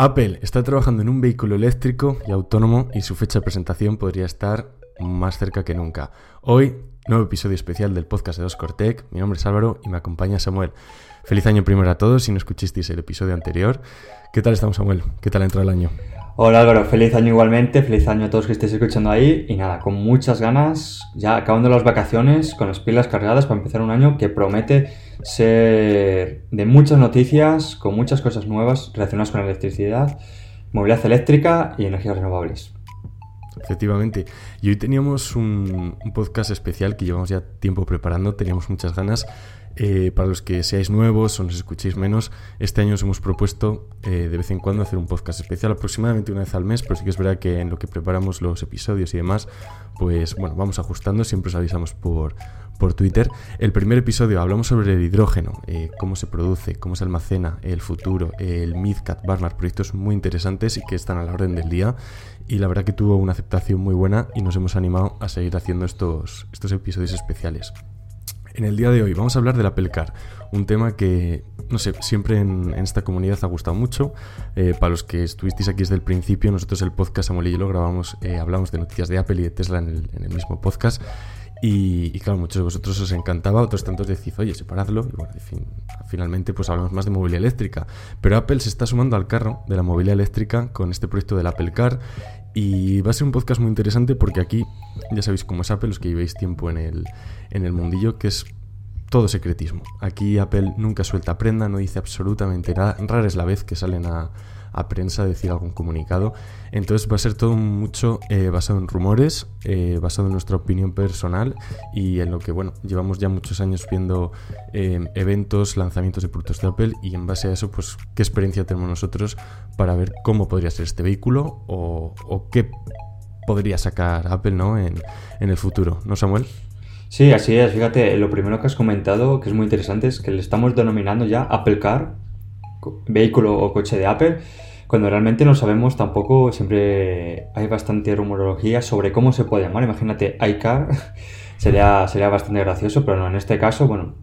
Apple está trabajando en un vehículo eléctrico y autónomo y su fecha de presentación podría estar más cerca que nunca. Hoy, nuevo episodio especial del podcast de Oscortec. Mi nombre es Álvaro y me acompaña Samuel. Feliz año primero a todos si no escuchisteis el episodio anterior. ¿Qué tal estamos, Samuel? ¿Qué tal entra el año? Hola Álvaro, feliz año igualmente, feliz año a todos que estéis escuchando ahí y nada, con muchas ganas, ya acabando las vacaciones, con las pilas cargadas para empezar un año que promete ser de muchas noticias, con muchas cosas nuevas relacionadas con electricidad, movilidad eléctrica y energías renovables. Efectivamente. Y hoy teníamos un, un, podcast especial que llevamos ya tiempo preparando, teníamos muchas ganas eh, para los que seáis nuevos o nos escuchéis menos, este año os hemos propuesto eh, de vez en cuando hacer un podcast especial, aproximadamente una vez al mes, pero sí que es verdad que en lo que preparamos los episodios y demás, pues bueno, vamos ajustando, siempre os avisamos por, por Twitter. El primer episodio hablamos sobre el hidrógeno, eh, cómo se produce, cómo se almacena, el futuro, el Midcat Barnard, proyectos muy interesantes y que están a la orden del día. Y la verdad que tuvo una aceptación muy buena y nos hemos animado a seguir haciendo estos, estos episodios especiales. En el día de hoy vamos a hablar del Apple Car, un tema que, no sé, siempre en, esta comunidad ha gustado mucho. Eh, para los que estuvisteis aquí desde el principio, nosotros el podcast Samuel y yo lo grabamos, eh, hablamos de noticias de Apple y de Tesla en el, mismo podcast. Y, claro, muchos de vosotros os encantaba, otros tantos decís, oye, separadlo. Y bueno, finalmente pues hablamos más de movilidad eléctrica. Pero Apple se está sumando al carro de la movilidad eléctrica con este proyecto del Apple Car. Y va a ser un podcast muy interesante porque aquí, ya sabéis cómo es Apple, los que llevéis tiempo en el, en el mundillo, que es todo secretismo. Aquí Apple nunca suelta prenda, no dice absolutamente nada. Rara es la vez que salen a, prensa a decir algún comunicado. Entonces va a ser todo mucho eh, basado en rumores, eh, basado en nuestra opinión personal y en lo que, bueno, llevamos ya muchos años viendo eh, eventos, lanzamientos de productos de Apple y en base a eso, pues, qué experiencia tenemos nosotros para ver cómo podría ser este vehículo o, o qué podría sacar Apple, ¿no? En, en el futuro, ¿no, Samuel? Sí, así es. Fíjate, lo primero que has comentado, que es muy interesante, es que le estamos denominando ya Apple Car, vehículo o coche de Apple, cuando realmente no sabemos tampoco, siempre hay bastante rumorología sobre cómo se puede llamar. Imagínate, iCar, sería, sería bastante gracioso, pero no, en este caso, bueno,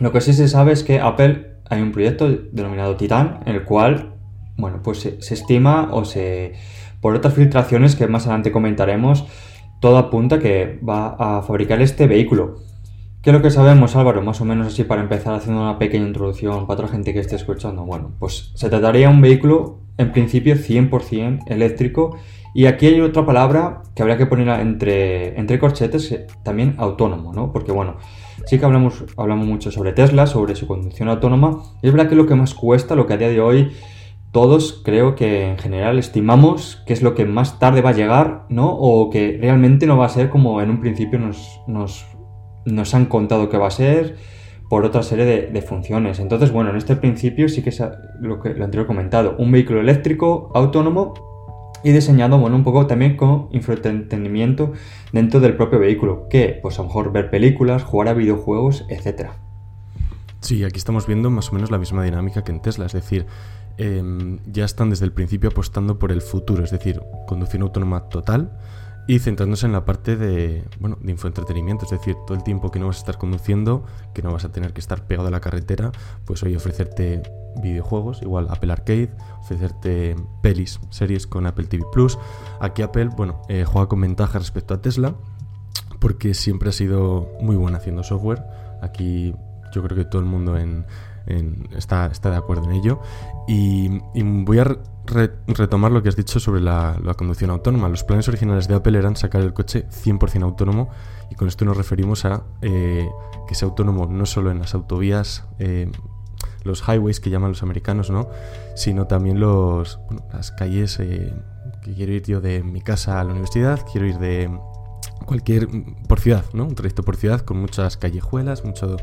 lo que sí se sabe es que Apple hay un proyecto denominado Titan, en el cual, bueno, pues se, se estima o se, por otras filtraciones que más adelante comentaremos, todo apunta que va a fabricar este vehículo. ¿Qué es lo que sabemos, Álvaro? Más o menos así para empezar haciendo una pequeña introducción para otra gente que esté escuchando. Bueno, pues se trataría de un vehículo en principio 100% eléctrico y aquí hay otra palabra que habría que poner entre, entre corchetes, eh, también autónomo, ¿no? Porque bueno, sí que hablamos, hablamos mucho sobre Tesla, sobre su conducción autónoma y es verdad que lo que más cuesta, lo que a día de hoy todos creo que en general estimamos que es lo que más tarde va a llegar, ¿no? O que realmente no va a ser como en un principio nos, nos, han contado que va a ser por otra serie de, funciones. Entonces, bueno, en este principio sí que es lo que lo anterior comentado, un vehículo eléctrico autónomo y diseñado, bueno, un poco también con infoentendimiento dentro del propio vehículo, que pues a lo mejor ver películas, jugar a videojuegos, etcétera. Sí, aquí estamos viendo más o menos la misma dinámica que en Tesla, es decir, Em, ya están desde el principio apostando por el futuro, es decir, conducción autónoma total y centrándose en la parte de, bueno, de infoentretenimiento, es decir, todo el tiempo que no vas a estar conduciendo, que no vas a tener que estar pegado a la carretera, pues hoy ofrecerte videojuegos, igual Apple Arcade, ofrecerte pelis, series con Apple TV Plus. Aquí Apple, bueno, eh, juega con ventaja respecto a Tesla, porque siempre ha sido muy buena haciendo software. Aquí yo creo que todo el mundo en, está, está de acuerdo en ello. Y, voy a retomar lo que has dicho sobre la, conducción autónoma. Los planes originales de Apple eran sacar el coche 100% autónomo y con esto nos referimos a eh, que sea autónomo no solo en las autovías, eh, los highways que llaman los americanos, ¿no? sino también los, las calles eh, que quiero ir yo de mi casa a la universidad, quiero ir de cualquier por ciudad, ¿no? Un trayecto por ciudad con muchas callejuelas, mucho,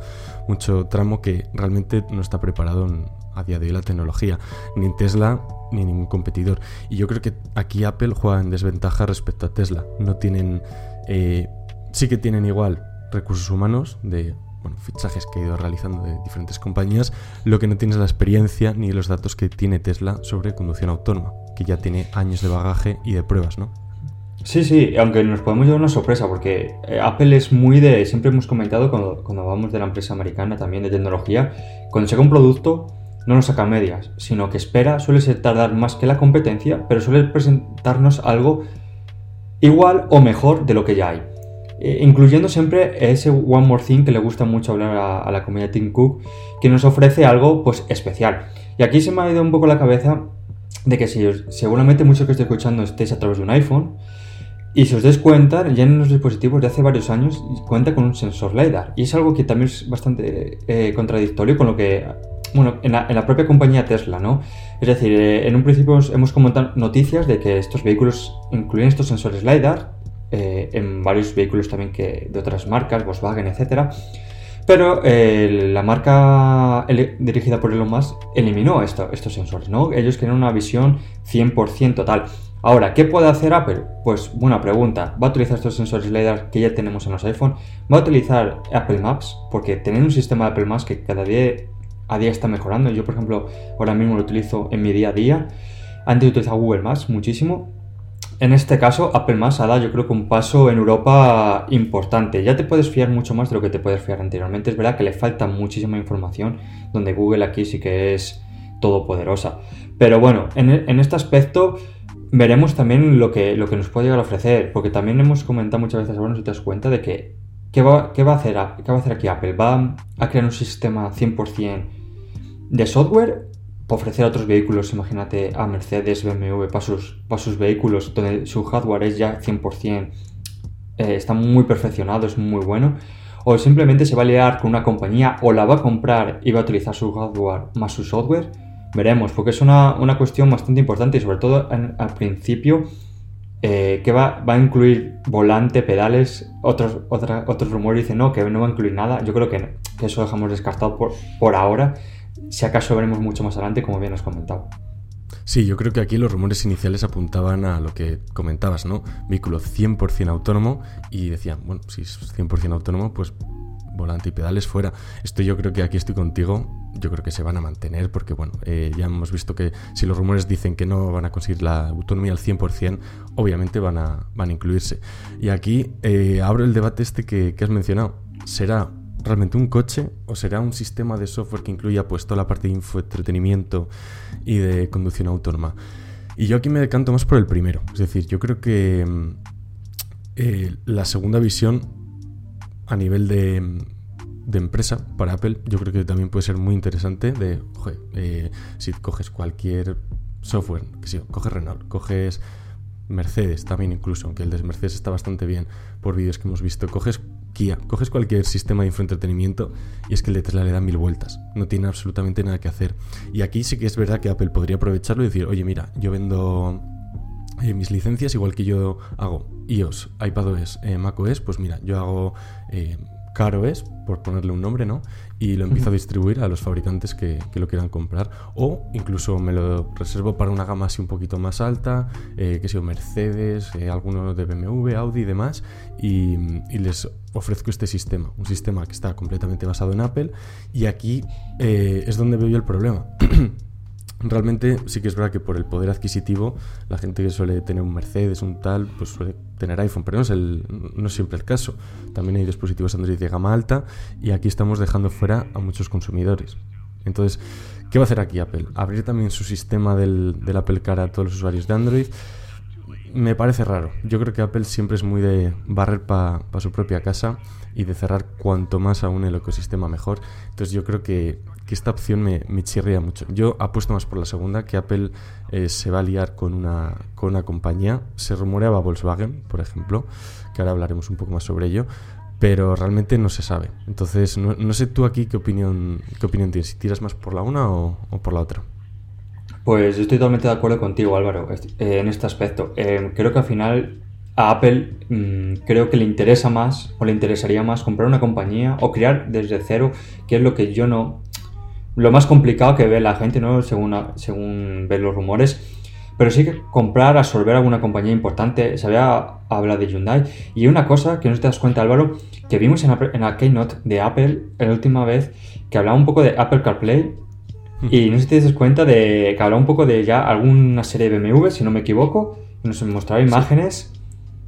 mucho tramo que realmente no está preparado a día de hoy la tecnología, ni Tesla ni ningún competidor. Y yo creo que aquí Apple juega en desventaja respecto a Tesla. No tienen, eh, sí que tienen igual recursos humanos de bueno, fichajes que ha ido realizando de diferentes compañías, lo que no tiene es la experiencia ni los datos que tiene Tesla sobre conducción autónoma, que ya tiene años de bagaje y de pruebas, ¿no? Sí, sí, aunque nos podemos llevar una sorpresa, porque eh, Apple es muy de. Siempre hemos comentado cuando, cuando hablamos de la empresa americana también de tecnología, cuando saca un producto, no nos saca medias, sino que espera, suele ser tardar más que la competencia, pero suele presentarnos algo igual o mejor de lo que ya hay. Eh, incluyendo siempre ese One More Thing que le gusta mucho hablar a, la comunidad Tim Cook, que nos ofrece algo pues especial. Y aquí se me ha ido un poco la cabeza de que si seguramente muchos que estoy escuchando estéis a través de un iPhone, y si os dais cuenta, ya en los dispositivos de hace varios años cuenta con un sensor LiDAR. Y es algo que también es bastante eh, contradictorio con lo que, bueno, en la, propia compañía Tesla, ¿no? Es decir, eh, en un principio hemos comentado noticias de que estos vehículos incluyen estos sensores LiDAR, eh, en varios vehículos también que, de otras marcas, Volkswagen, etc. Pero la marca dirigida por Elon Musk eliminó estos sensores, ¿no? Ellos quieren una visión 100% total. Ahora, ¿qué puede hacer Apple? Pues buena pregunta. ¿Va a utilizar estos sensores LiDAR que ya tenemos en los iPhone? ¿Va a utilizar Apple Maps? Porque tener un sistema de Apple Maps que cada día a día está mejorando. Yo, por ejemplo, ahora mismo lo utilizo en mi día a día. Antes utilizaba Google Maps muchísimo. En este caso, Apple Maps ha dado yo creo que un paso en Europa importante. Ya te puedes fiar mucho más de lo que te puedes fiar anteriormente. Es verdad que le falta muchísima información, donde Google aquí sí que es todopoderosa. Pero bueno, en, en este aspecto veremos también lo que, lo que nos puede llegar a ofrecer, porque también hemos comentado muchas veces, bueno, si te das cuenta de que, ¿qué va, qué va, a, hacer, qué va a hacer aquí Apple? ¿Va a crear un sistema 100% de software para ofrecer a otros vehículos, imagínate a Mercedes, BMW, para sus, vehículos, donde su hardware es ya 100%, eh, está muy perfeccionado, es muy bueno? ¿O simplemente se va a liar con una compañía o la va a comprar y va a utilizar su hardware más su software? Veremos, porque es una, cuestión bastante importante y sobre todo al principio eh, que va, a incluir volante, pedales, otros, otros rumores dicen no, que no va a incluir nada. Yo creo que, eso dejamos descartado por, por ahora. Si acaso veremos mucho más adelante, como bien has comentado. Sí, yo creo que aquí los rumores iniciales apuntaban a lo que comentabas, ¿no? Vehículo 100% autónomo y decían, bueno, si es 100% autónomo, pues volante y pedales fuera. Esto yo creo que aquí estoy contigo, yo creo que se van a mantener porque, bueno, eh, ya hemos visto que si los rumores dicen que no van a conseguir la autonomía al 100%, obviamente van a, van a incluirse. Y aquí eh, abro el debate este que, has mencionado. ¿Será realmente un coche o será un sistema de software que incluya pues toda la parte de infoentretenimiento y de conducción autónoma? Y yo aquí me decanto más por el primero. Es decir, yo creo que mm, eh, la segunda visión a nivel de, de, empresa para Apple, yo creo que también puede ser muy interesante de, eh, si coges cualquier software, que si coges Renault, coges Mercedes también incluso, aunque el de Mercedes está bastante bien por vídeos que hemos visto, coges Kia, coges cualquier sistema de infoentretenimiento y es que el de Tesla le da mil vueltas, no tiene absolutamente nada que hacer. Y aquí sí que es verdad que Apple podría aprovecharlo y decir, oye mira, yo vendo eh, mis licencias, igual que yo hago iOS, iPadOS, eh, macOS, pues mira, yo hago eh, CarOS, por ponerle un nombre, ¿no? Y lo empiezo a distribuir a los fabricantes que, lo quieran comprar. O incluso me lo reservo para una gama así un poquito más alta, eh, que sea Mercedes, eh, algunos de BMW, Audi y demás, y, y, les ofrezco este sistema, un sistema que está completamente basado en Apple. Y aquí es donde veo yo el problema. Realmente sí que es verdad que por el poder adquisitivo, la gente que suele tener un Mercedes, un tal, pues suele tener iPhone, pero no es, el, no es siempre el caso. También hay dispositivos Android de gama alta y aquí estamos dejando fuera a muchos consumidores. Entonces, ¿qué va a hacer aquí Apple? ¿Abrir también su sistema del, del Apple Car a todos los usuarios de Android? Me parece raro. Yo creo que Apple siempre es muy de barrer para su propia casa y de cerrar cuanto más aún el ecosistema mejor. Entonces yo creo que que esta opción me, me, chirría mucho. Yo apuesto más por la segunda, que Apple eh, se va a liar con una, con una compañía. Se rumoreaba Volkswagen, por ejemplo, que ahora hablaremos un poco más sobre ello, pero realmente no se sabe. Entonces, no, sé tú aquí qué opinión, qué opinión tienes, si tiras más por la una o, por la otra. Pues estoy totalmente de acuerdo contigo, Álvaro, eh, en este aspecto. Eh, creo que al final a Apple mm, creo que le interesa más o le interesaría más comprar una compañía o crear desde cero, que es lo que yo no lo más complicado que ve la gente, ¿no? Según, según ver los rumores. Pero sí que comprar, absorber alguna compañía importante. Se había hablado de Hyundai. Y una cosa que no te das cuenta, Álvaro, que vimos en la, en la Keynote de Apple la última vez, que hablaba un poco de Apple CarPlay. Y no sé si te das cuenta de que hablaba un poco de ya alguna serie de BMW, si no me equivoco. Nos mostraba imágenes.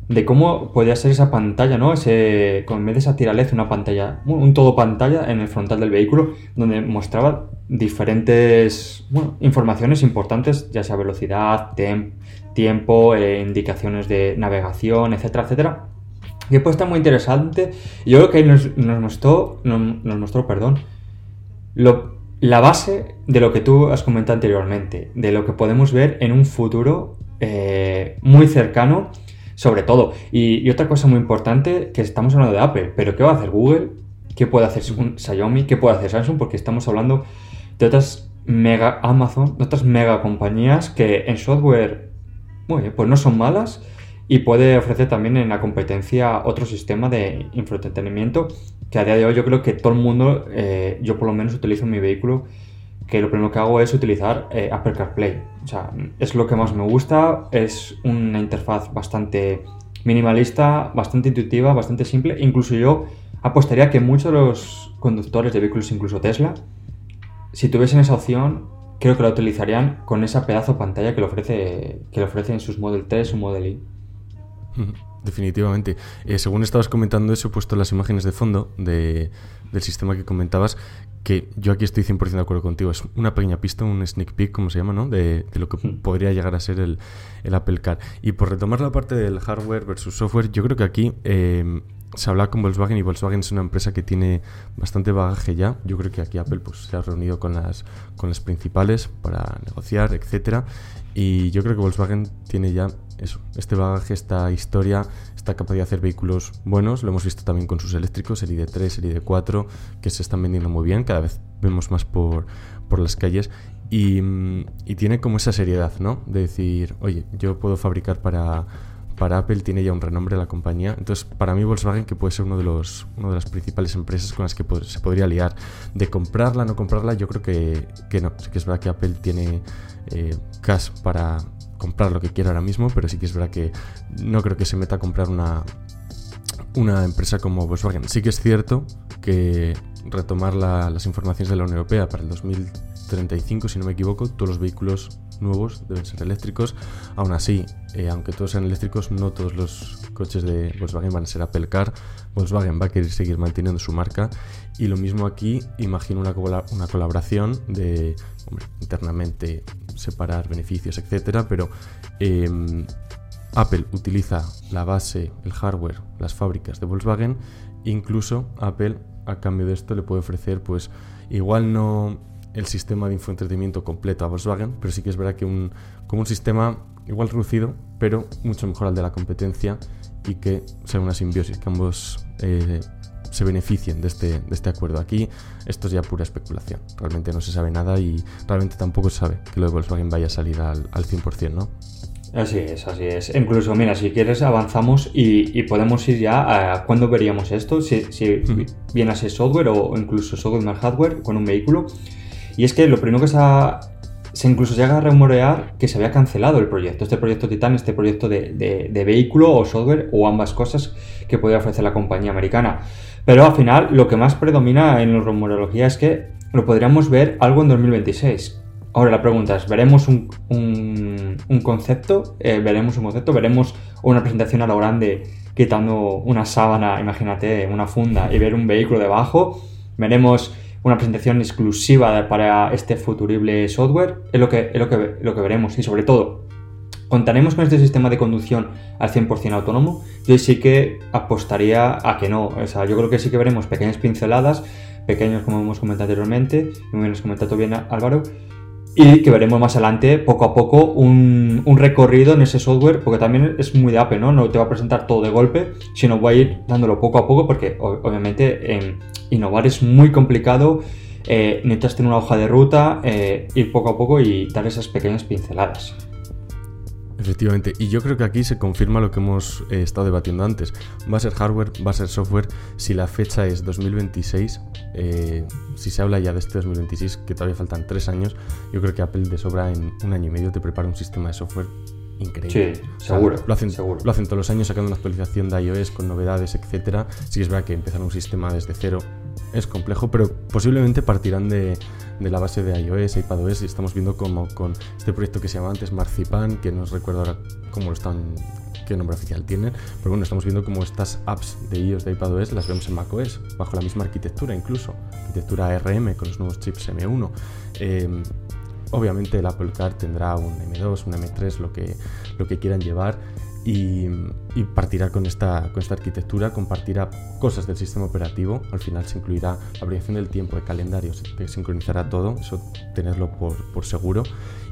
De cómo podía ser esa pantalla, ¿no? Ese, con vez de esa tiralez, una pantalla, un todo pantalla en el frontal del vehículo, donde mostraba diferentes informaciones importantes, ya sea velocidad, tiempo, eh, indicaciones de navegación, etcétera, etcétera. Y pues está muy interesante. Yo creo que ahí nos, mostró, nos, mostró, perdón, la base de lo que tú has comentado anteriormente, de lo que podemos ver en un futuro eh, muy cercano sobre todo. Y, otra cosa muy importante, que estamos hablando de Apple, pero ¿qué va a hacer Google? ¿Qué puede hacer Xiaomi? ¿Qué puede hacer Samsung? Porque estamos hablando de otras mega Amazon, de otras mega compañías que en software, bueno, pues no son malas y puede ofrecer también en la competencia otro sistema de infoentretenimiento que a día de hoy yo creo que todo el mundo, eh, yo por lo menos utilizo en mi vehículo que lo primero que hago es utilizar eh, Apple CarPlay. O sea, es lo que más me gusta, es una interfaz bastante minimalista, bastante intuitiva, bastante simple. Incluso yo apostaría que muchos de los conductores de vehículos, incluso Tesla, si tuviesen esa opción, creo que la utilizarían con esa pedazo pantalla que le ofrece, que le ofrece en sus Model 3 o Model I. Definitivamente. Eh, según estabas comentando eso, he puesto las imágenes de fondo de, del sistema que comentabas, que yo aquí estoy 100% de acuerdo contigo. Es una pequeña pista, un sneak peek, como se llama, ¿no? De, lo que podría llegar a ser el, Apple Car. Y por retomar la parte del hardware versus software, yo creo que aquí em, se habla con Volkswagen y Volkswagen es una empresa que tiene bastante bagaje ya. Yo creo que aquí Apple pues, se ha reunido con las, con las principales para negociar, etcétera. Y yo creo que Volkswagen tiene ya eso, este bagaje, esta historia, esta capacidad de hacer vehículos buenos. Lo hemos visto también con sus eléctricos, el ID3, el ID4, que se están vendiendo muy bien. Cada vez vemos más por, por las calles. Y, y, tiene como esa seriedad, ¿no? De decir, oye, yo puedo fabricar para, para Apple, tiene ya un renombre la compañía. Entonces, para mí Volkswagen, que puede ser uno de, los, una de las principales empresas con las que se podría liar. De comprarla, no comprarla, yo creo que, que no. Sí que es verdad que Apple tiene eh, cash para comprar lo que quiera ahora mismo, pero sí que es verdad que no creo que se meta a comprar una, una empresa como Volkswagen. Sí que es cierto que retomar las informaciones de la Unión Europea para el 2035, si no me equivoco, todos los vehículos nuevos deben ser eléctricos. Aún así, eh, aunque todos sean eléctricos, no todos los coches de Volkswagen van a ser Apple Car. Volkswagen va a querer seguir manteniendo su marca. Y lo mismo aquí, imagino una, colaboración de, internamente separar beneficios, etcétera, pero em, Apple utiliza la base, el hardware, las fábricas de Volkswagen. Incluso Apple, a cambio de esto, le puede ofrecer, pues, igual no el sistema de infoentretenimiento completo a Volkswagen, pero sí que es verdad que un, como un sistema igual reducido, pero mucho mejor al de la competencia y que sea una simbiosis, que ambos eh, se beneficien de este, de este acuerdo. Aquí esto es ya pura especulación, realmente no se sabe nada y realmente tampoco se sabe que lo de Volkswagen vaya a salir al, al 100%, ¿no? Así es, así es. Incluso, mira, si quieres avanzamos y, podemos ir ya a cuándo veríamos esto, si, si viene a ser software o incluso software más hardware con un vehículo. Y es que lo primero que se, se incluso llega a rumorear que se había cancelado el proyecto, este proyecto Titan, este proyecto de, vehículo o software o ambas cosas que podía ofrecer la compañía americana. Pero al final lo que más predomina en la rumorología es que lo podríamos ver algo en 2026. Ahora la pregunta es, ¿veremos un, concepto? Eh, ¿Veremos un concepto? ¿Veremos una presentación a lo grande quitando una sábana, imagínate, una funda y ver un vehículo debajo? ¿Veremos una presentación exclusiva para este futurible software, es lo que, es lo que, lo que veremos. Y sobre todo, ¿contaremos con este sistema de conducción al 100% autónomo? Yo sí que apostaría a que no. O sea, yo creo que sí que veremos pequeñas pinceladas, pequeños como hemos comentado anteriormente, como hemos comentado bien Álvaro, y que veremos más adelante, poco a poco, un, recorrido en ese software, porque también es muy de Apple, ¿no? No te va a presentar todo de golpe, sino voy a ir dándolo poco a poco, porque obviamente innovar es muy complicado, eh, necesitas tener una hoja de ruta, eh, ir poco a poco y dar esas pequeñas pinceladas. Efectivamente, y yo creo que aquí se confirma lo que hemos eh, estado debatiendo antes. Va a ser hardware, va a ser software. Si la fecha es 2026, eh, si se habla ya de este 2026, que todavía faltan tres años, yo creo que Apple de sobra en un año y medio te prepara un sistema de software increíble. Sí, seguro, lo, hacen, seguro. lo hacen todos los años sacando una actualización de iOS con novedades, etcétera. Sí que es verdad que empezar un sistema desde cero es complejo, pero posiblemente partirán de, de la base de iOS, iPadOS, y estamos viendo como con este proyecto que se llama antes Marzipan, que no os recuerdo ahora cómo lo están, qué nombre oficial tienen, pero bueno, estamos viendo como estas apps de iOS, de iPadOS, las vemos en macOS, bajo la misma arquitectura incluso, arquitectura ARM con los nuevos chips M1. Em, obviamente el Apple Car tendrá un M2, un M3, lo que, lo que quieran llevar y, partirá con esta, con esta arquitectura, compartirá cosas del sistema operativo, al final se incluirá la aplicación del tiempo, de calendario, se sincronizará todo, eso tenerlo por, seguro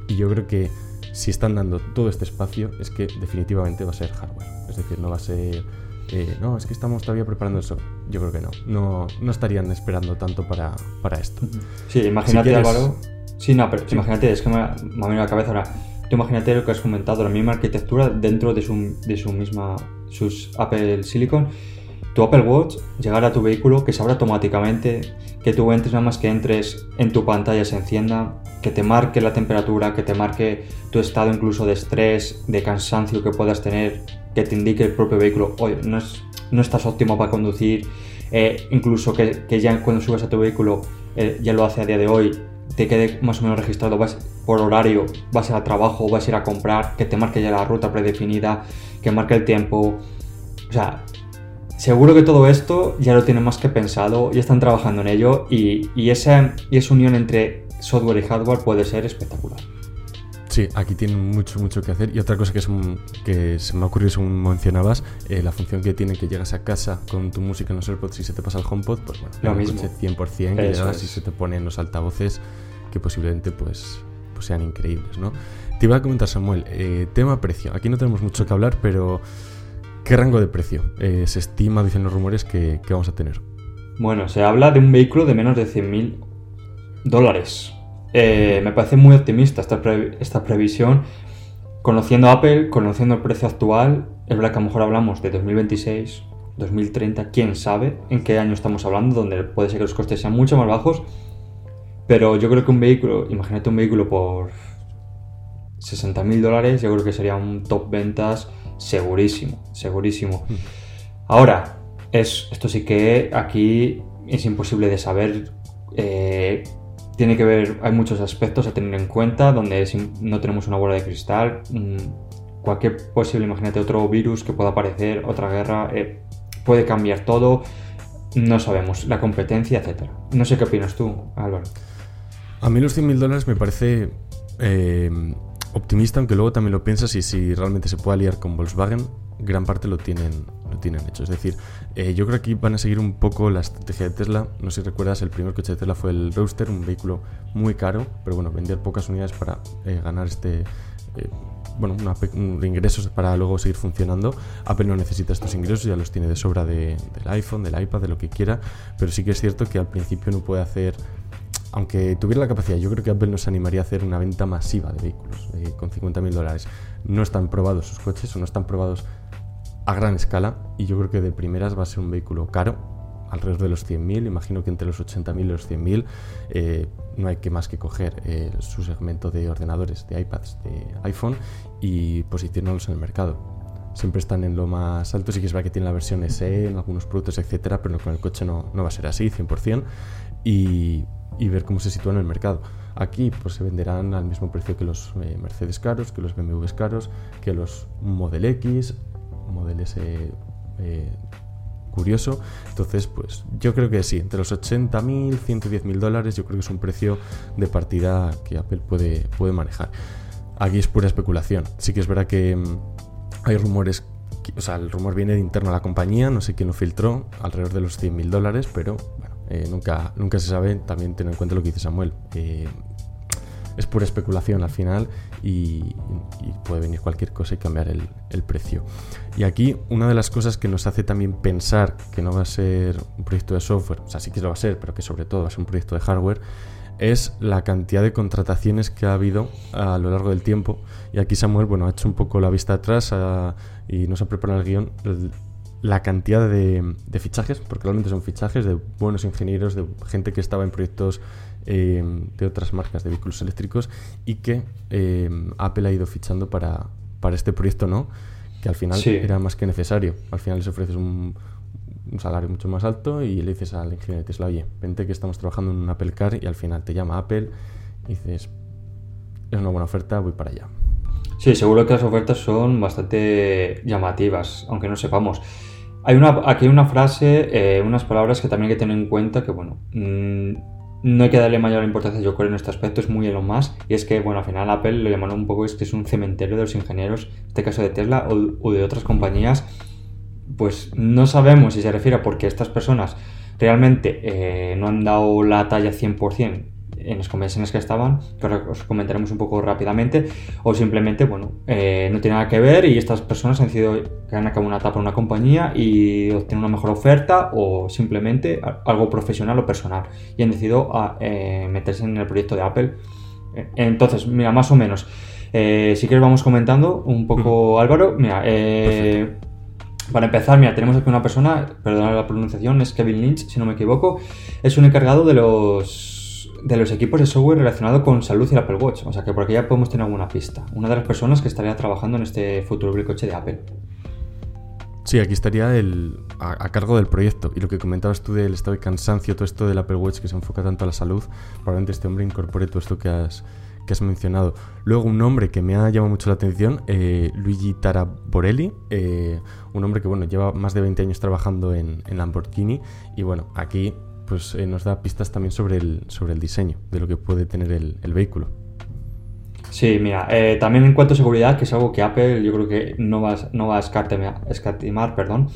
y yo creo que si están dando todo este espacio es que definitivamente va a ser hardware, es decir, no va a ser... Eh, no, es que estamos todavía preparando eso. Yo creo que no. No, no estarían esperando tanto para, para esto. Sí, imagínate, Álvaro. Sí, no, pero imagínate, es que me, me ha venido a la cabeza ahora imagínate lo que has comentado, la misma arquitectura dentro de su, de su misma, sus Apple Silicon. Tu Apple Watch llegará a tu vehículo, que se abra automáticamente, que tú entres nada más que entres en tu pantalla se encienda, que te marque la temperatura, que te marque tu estado incluso de estrés, de cansancio que puedas tener, que te indique el propio vehículo, oye, no, estás óptimo para conducir, eh, incluso que, ya cuando subes a tu vehículo, eh, ya lo hace a día de hoy, te quede más o menos registrado vas por horario, vas a ir a trabajo, vas a ir a comprar, que te marque ya la ruta predefinida, que marque el tiempo. O sea, seguro que todo esto ya lo tienen más que pensado, ya están trabajando en ello y, y y esa unión entre software y hardware puede ser espectacular. Sí, aquí tienen mucho, mucho que hacer. Y otra cosa que, es que se me ha ocurrido según mencionabas, eh, la función que tiene que llegas a casa con tu música en los AirPods y se te pasa el HomePod, pues bueno, lo mismo. 100%, que llegas y se te ponen los altavoces que posiblemente pues, pues sean increíbles, ¿no? Te iba a comentar, Samuel, eh, tema precio. Aquí no tenemos mucho que hablar, pero ¿qué rango de precio eh, se estima, dicen los rumores, que, que vamos a tener? Bueno, se habla de un vehículo de menos de 100.000 dólares. Eh, me parece muy optimista esta, previsión. Conociendo Apple, conociendo el precio actual, es verdad que a lo mejor hablamos de 2026, 2030, quién sabe en qué año estamos hablando, donde puede ser que los costes sean mucho más bajos. Pero yo creo que un vehículo, imagínate un vehículo por 60 mil dólares, yo creo que sería un top ventas segurísimo, segurísimo. Hmm. Ahora, es, esto sí que aquí es imposible de saber eh, tiene que ver, hay muchos aspectos a tener en cuenta, donde no tenemos una bola de cristal, mm, cualquier posible, imagínate otro virus que pueda aparecer, otra guerra, eh, puede cambiar todo, no sabemos, la competencia, etc. No sé qué opinas tú, Álvaro. A mí los 100.000 dólares me parece eh, optimista, aunque luego también lo piensas y si realmente se puede aliar con Volkswagen, gran parte lo tienen, tienen hecho. Es decir, eh, yo creo que aquí van a seguir un poco la estrategia de Tesla. No sé si recuerdas, el primer coche de Tesla fue el Roadster, un vehículo muy caro, pero bueno, vender pocas unidades para eh, ganar este... Eh, bueno, ingresos para luego seguir funcionando. Apple no necesita estos ingresos, ya los tiene de sobra de, del iPhone, del iPad, de lo que quiera, pero sí que es cierto que al principio no puede hacer aunque tuviera la capacidad, yo creo que Apple nos animaría a hacer una venta masiva de vehículos con 50.000 dólares. No están probados sus coches o no están probados a gran escala y yo creo que de primeras va a ser un vehículo caro, alrededor de los 100.000, imagino que entre los 80.000 y los 100.000 eh, no hay que más que coger eh, su segmento de ordenadores, de iPads, de iPhone y posicionarlos en el mercado. Siempre están en lo más alto, sí que es que tiene la versión SE en algunos productos, etcétera, pero con el coche no, no va a ser así, 100%, y, y ver cómo se sitúan en el mercado. Aquí pues se venderán al mismo precio que los eh, Mercedes caros, que los BMWs caros, que los Model X, Model S eh, curioso. Entonces, pues yo creo que sí, entre los 80.000, 110.000 dólares, yo creo que es un precio de partida que Apple puede, puede manejar. Aquí es pura especulación. Sí que es verdad que mm, hay rumores, o sea, el rumor viene de interno a la compañía, no sé quién lo filtró, alrededor de los 100.000 dólares, pero bueno, eh, nunca, nunca se sabe. También ten en cuenta lo que dice Samuel. Eh, es pura especulación al final y, puede venir cualquier cosa y cambiar el, precio. Y aquí una de las cosas que nos hace también pensar que no va a ser un proyecto de software, o sea, sí que lo va a ser, pero que sobre todo va a ser un proyecto de hardware, es la cantidad de contrataciones que ha habido a lo largo del tiempo. Y aquí Samuel, bueno, ha hecho un poco la vista atrás y nos ha preparado el guion. la cantidad de, de, fichajes, porque realmente son fichajes de buenos ingenieros, de gente que estaba en proyectos Em, de otras marcas de vehículos eléctricos y que em, Apple ha ido fichando para, para este proyecto, ¿no? Que al final era más que necesario. Al final les ofreces un, un salario mucho más alto y le dices al ingeniero de Tesla, oye, vente que estamos trabajando en un Apple Car y al final te llama Apple y dices, es una buena oferta, voy para allá. Sí, seguro que las ofertas son bastante llamativas, aunque no sepamos. Hay una, aquí hay una frase, eh, unas palabras que también hay que tener en cuenta que, bueno, mm, no hay que darle mayor importancia, yo creo, en este aspecto, es muy Elon Musk, y es que, bueno, al final Apple lo llamaron un poco, es que es un cementerio de los ingenieros, en este caso de Tesla o, de otras compañías, pues no sabemos si se refiere a porque estas personas realmente eh, no han dado la talla 100% en las convenciones que estaban, que ahora os comentaremos un poco rápidamente, o simplemente, bueno, eh, no tiene nada que ver y estas personas han decidido que han acabado una etapa en una compañía y obtienen una mejor oferta o simplemente algo profesional o personal. Y han decidido a, eh, meterse en el proyecto de Apple. Entonces, mira, más o menos, eh, si quieres vamos comentando un poco, Álvaro, mira, para empezar, mira, tenemos aquí una persona, perdonad la pronunciación, es Kevin Lynch, si no me equivoco, es un encargado de los de los equipos de software relacionado con salud y el Apple Watch. O sea que por aquí ya podemos tener alguna pista. Una de las personas que estaría trabajando en este futuro coche de Apple. Sí, aquí estaría el, a, cargo del proyecto. Y lo que comentabas tú del estado de cansancio, todo esto del Apple Watch que se enfoca tanto a la salud, probablemente este hombre incorpore todo esto que has, que has mencionado. Luego, un nombre que me ha llamado mucho la atención, eh, Luigi Taraborelli, eh, un hombre que bueno, lleva más de 20 años trabajando en, en Lamborghini. Y bueno, aquí pues eh, nos da pistas también sobre el, sobre el diseño de lo que puede tener el, vehículo. Sí, mira, eh, también en cuanto a seguridad, que es algo que Apple yo creo que no va, no va a escatimar, perdón,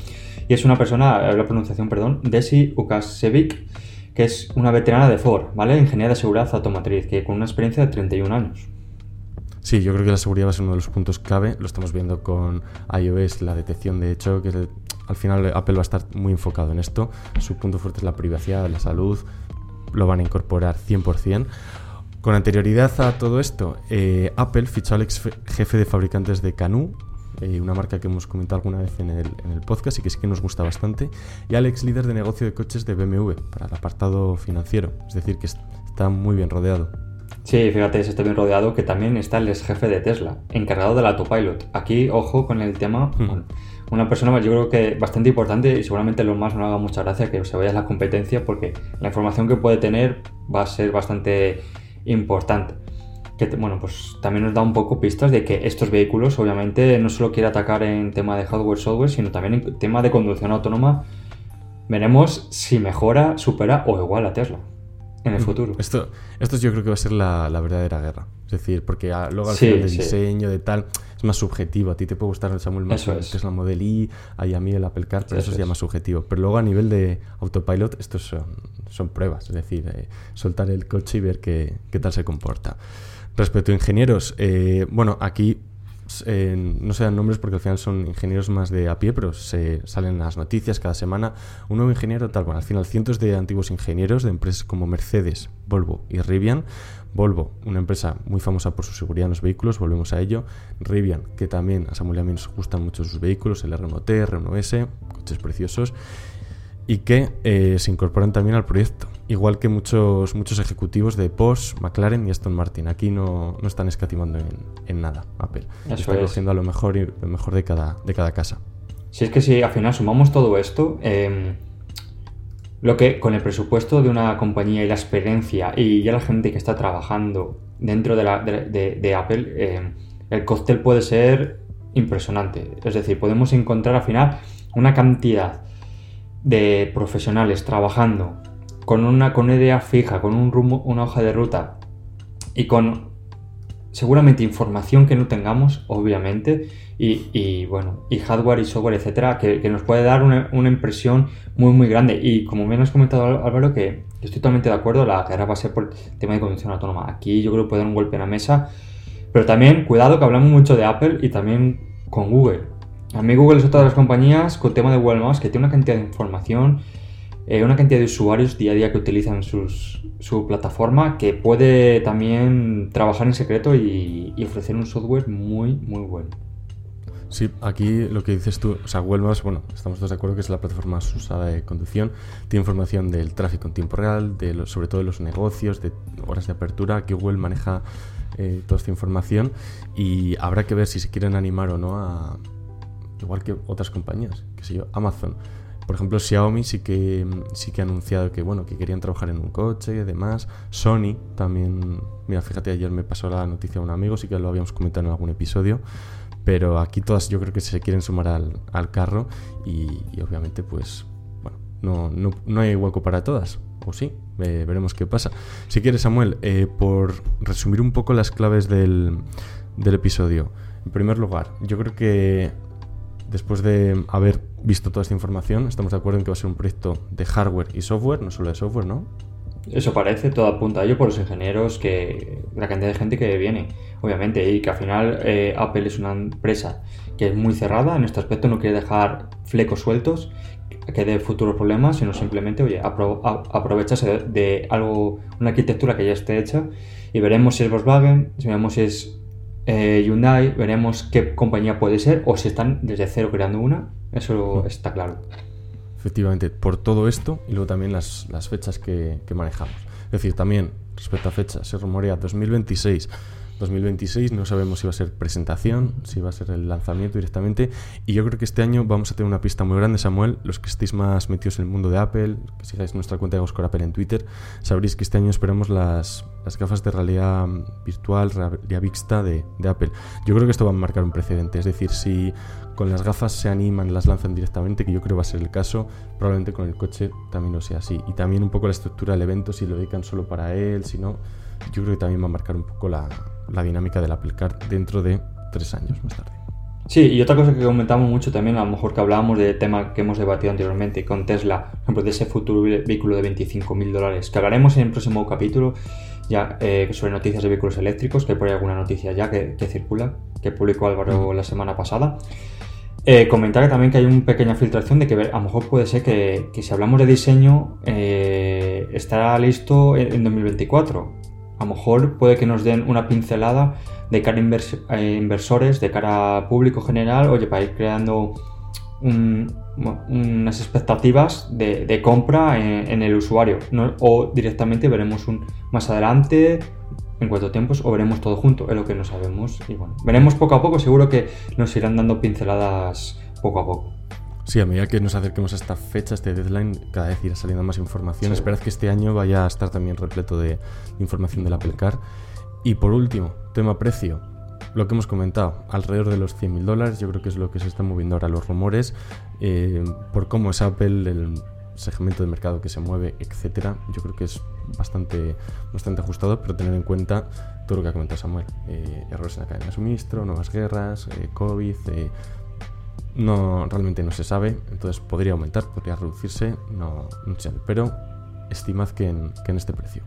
y es una persona, eh, la pronunciación, perdón, Desi Ukasevic, que es una veterana de Ford, ¿vale? Ingeniera de seguridad automotriz, que con una experiencia de 31 años. Sí, yo creo que la seguridad va a ser uno de los puntos clave. Lo estamos viendo con iOS, la detección de choques, al final Apple va a estar muy enfocado en esto. Su punto fuerte es la privacidad, la salud, lo van a incorporar 100%. Con anterioridad a todo esto, eh, Apple fichó al ex jefe de fabricantes de Canoo, eh, una marca que hemos comentado alguna vez en el, podcast y que sí que nos gusta bastante, y al ex líder de negocio de coches de BMW para el apartado financiero. Es decir, que está muy bien rodeado. Sí, fíjate, está bien rodeado, que también está el ex jefe de Tesla, encargado del autopilot. Aquí, ojo con el tema. Hmm una persona yo creo que bastante importante y seguramente lo más no haga mucha gracia que se vaya a la competencia porque la información que puede tener va a ser bastante importante. Que bueno, pues también nos da un poco pistas de que estos vehículos obviamente no solo quiere atacar en tema de hardware, software, sino también en tema de conducción autónoma. Veremos si mejora, supera o igual a Tesla en el mm. futuro. Esto, esto yo creo que va a ser la, verdadera guerra. Es decir, porque luego al final de diseño, de tal, es más subjetivo. A ti te puede gustar el Samuel Mason, el Tesla Model I, a mí el Apple Car, pero eso, es ya más subjetivo. Pero luego a nivel de autopilot, estos son, son pruebas. Es decir, eh, soltar el coche y ver qué, qué, tal se comporta. Respecto a ingenieros, eh, bueno, aquí no se dan nombres porque al final son ingenieros más de a pie, pero se salen las noticias cada semana. Un nuevo ingeniero, tal, bueno, al final cientos de antiguos ingenieros de empresas como Mercedes, Volvo y Rivian. Volvo, una empresa muy famosa por su seguridad en los vehículos, volvemos a ello. Rivian, que también a Samuel y a mí nos gustan mucho sus vehículos, el R1T, R1S, coches preciosos, y que eh, se incorporan también al proyecto igual que muchos, muchos ejecutivos de Porsche, McLaren y Aston Martin. Aquí no, están escatimando en, nada Apple. Está cogiendo a lo mejor, y lo mejor de cada, de cada casa. Si es que si al final sumamos todo esto, em, lo que con el presupuesto de una compañía y la experiencia y ya la gente que está trabajando dentro de, la, de, Apple, em, el cóctel puede ser impresionante. Es decir, podemos encontrar al final una cantidad de profesionales trabajando con una, con idea fija, con un rumbo, una hoja de ruta y con seguramente información que no tengamos, obviamente, y, bueno, y hardware y software, etcétera, que, nos puede dar una, impresión muy, muy grande. Y como bien has comentado, Álvaro, que estoy totalmente de acuerdo, la carrera va a ser por el tema de conducción autónoma. Aquí yo creo que puede dar un golpe en la mesa, pero también, cuidado, que hablamos mucho de Apple y también con Google. A mí Google es otra de las compañías con tema de Google Maps que tiene una cantidad de información eh, una cantidad de usuarios día a día que utilizan su plataforma que puede también trabajar en secreto y, ofrecer un software muy, muy bueno. Sí, aquí lo que dices tú, o sea, Maps, bueno, estamos todos de acuerdo que es la plataforma más usada de conducción, tiene información del tráfico en tiempo real, de sobre todo de los negocios, de horas de apertura, que Google maneja eh, toda esta información y habrá que ver si se quieren animar o no a, igual que otras compañías, que sé yo, Amazon por ejemplo, Xiaomi sí que, sí que ha anunciado que, bueno, que querían trabajar en un coche y demás. Sony también, mira, fíjate, ayer me pasó la noticia a un amigo, sí que lo habíamos comentado en algún episodio, pero aquí todas yo creo que se quieren sumar al, carro y, obviamente pues, bueno, no, no, no hay hueco para todas o sí, veremos qué pasa. Si quieres, Samuel, eh, por resumir un poco las claves del, del episodio. En primer lugar, yo creo que después de haber visto toda esta información, estamos de acuerdo en que va a ser un proyecto de hardware y software, no solo de software, ¿no? Eso parece, todo apunta a ello por los ingenieros, que la cantidad de gente que viene, obviamente, y que al final eh, Apple es una empresa que es muy cerrada en este aspecto, no quiere dejar flecos sueltos que dé futuros problemas, sino simplemente, oye, aprovecharse de, algo, una arquitectura que ya esté hecha y veremos si es Volkswagen, si veremos si es eh, Hyundai, veremos qué compañía puede ser o si están desde cero creando una, eso está claro. Efectivamente, por todo esto y luego también las, fechas que, que manejamos. Es decir, también respecto a fechas, se rumorea 2026 2026 no sabemos si va a ser presentación, si va a ser el lanzamiento directamente. Y yo creo que este año vamos a tener una pista muy grande, Samuel. Los que estéis más metidos en el mundo de Apple, que sigáis nuestra cuenta de Oscar Apple en Twitter, sabréis que este año esperamos las, gafas de realidad virtual, realidad vista de, de Apple. Yo creo que esto va a marcar un precedente. Es decir, si con las gafas se animan, las lanzan directamente, que yo creo va a ser el caso, probablemente con el coche también lo sea así. Y también un poco la estructura del evento, si lo dedican solo para él, si no, yo creo que también va a marcar un poco la, la dinámica del Apple Car dentro de tres años más tarde. Sí, y otra cosa que comentamos mucho también, a lo mejor que hablábamos de tema que hemos debatido anteriormente con Tesla, por ejemplo, de ese futuro vehículo de 25 mil dólares, que hablaremos en el próximo capítulo ya eh, sobre noticias de vehículos eléctricos, que por ahí alguna noticia ya que, circula, que publicó Álvaro la semana pasada. Eh, comentar también que hay una pequeña filtración de que a lo mejor puede ser que, si hablamos de diseño eh, estará listo en 2024 a lo mejor puede que nos den una pincelada de cara a inversores, de cara a público general, oye, para ir creando unas expectativas de, compra en, el usuario. O directamente veremos un más adelante, en cuatro tiempos, o veremos todo junto, es lo que no sabemos. Y bueno, veremos poco a poco, seguro que nos irán dando pinceladas poco a poco. Sí, a medida que nos acerquemos a esta fecha, este deadline, cada vez irá saliendo más información. Esperad que este año vaya a estar también repleto de información del Apple Car. Y por último, tema precio. Lo que hemos comentado, alrededor de los 100.000 dólares, yo creo que es lo que se está moviendo ahora los rumores, eh, por cómo es Apple, el segmento de mercado que se mueve, etcétera. Yo creo que es bastante, bastante ajustado, pero tener en cuenta todo lo que ha comentado Samuel. Eh, errores en la cadena de suministro, nuevas guerras, eh, COVID, no, realmente no se sabe, entonces podría aumentar, podría reducirse, no, no sé, pero estimad que en, que en este precio.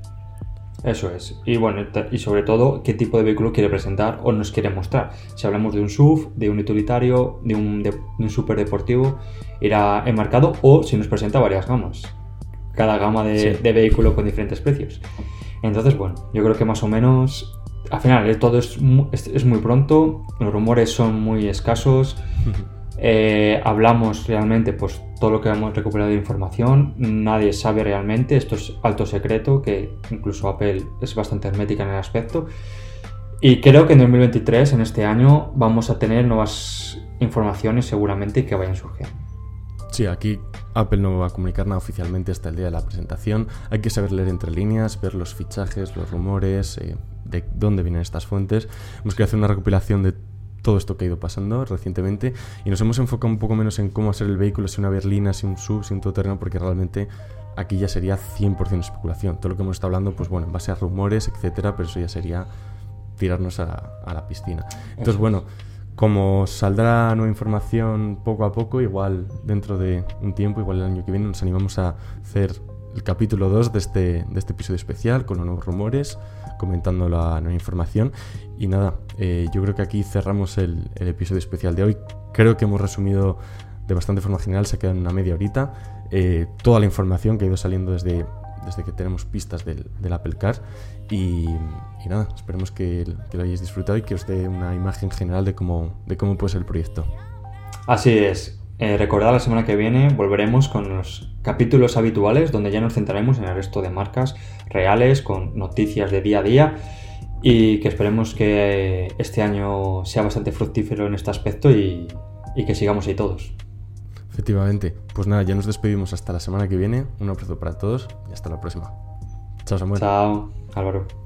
Eso es. Y bueno, y sobre todo, qué tipo de vehículo quiere presentar o nos quiere mostrar. Si hablamos de un SUV, de un utilitario, de un, de, un super deportivo, irá enmarcado o si nos presenta varias gamas. Cada gama de, de vehículo con diferentes precios. Entonces, bueno, yo creo que más o menos al final eh, todo es es muy pronto, los rumores son muy escasos. Eh, hablamos realmente pues todo lo que hemos recuperado de información, nadie sabe realmente, esto es alto secreto, que incluso Apple es bastante hermética en el aspecto. Y creo que en 2023, en este año, vamos a tener nuevas informaciones seguramente que vayan surgiendo. Sí, aquí Apple no va a comunicar nada oficialmente hasta el día de la presentación. Hay que saber leer entre líneas, ver los fichajes, los rumores, eh, de dónde vienen estas fuentes. Hemos querido hacer una recopilación de todo esto que ha ido pasando recientemente y nos hemos enfocado un poco menos en cómo hacer el vehículo, si una berlina, si un sub, si un todoterreno, porque realmente aquí ya sería 100% especulación. Todo lo que hemos estado hablando, pues bueno, en base a rumores, etcétera, pero eso ya sería tirarnos a, la piscina. Entonces, bueno, como saldrá nueva información poco a poco, igual dentro de un tiempo, igual el año que viene, nos animamos a hacer el capítulo 2 de este, de este episodio especial con nuevos rumores, comentando la nueva información. Y nada, eh, yo creo que aquí cerramos el, episodio especial de hoy. Creo que hemos resumido de bastante forma general, se queda en una media horita, eh, toda la información que ha ido saliendo desde, desde que tenemos pistas del, Apple Car. Y, nada, esperemos que, lo hayáis disfrutado y que os dé una imagen general de cómo, de cómo puede ser el proyecto. Así es. Eh, recordad la semana que viene volveremos con los capítulos habituales donde ya nos centraremos en el resto de marcas reales con noticias de día a día y que esperemos que este año sea bastante fructífero en este aspecto y, y que sigamos ahí todos. Efectivamente. Pues nada, ya nos despedimos hasta la semana que viene. Un abrazo para todos y hasta la próxima. Chao, Samuel. Chao, Álvaro.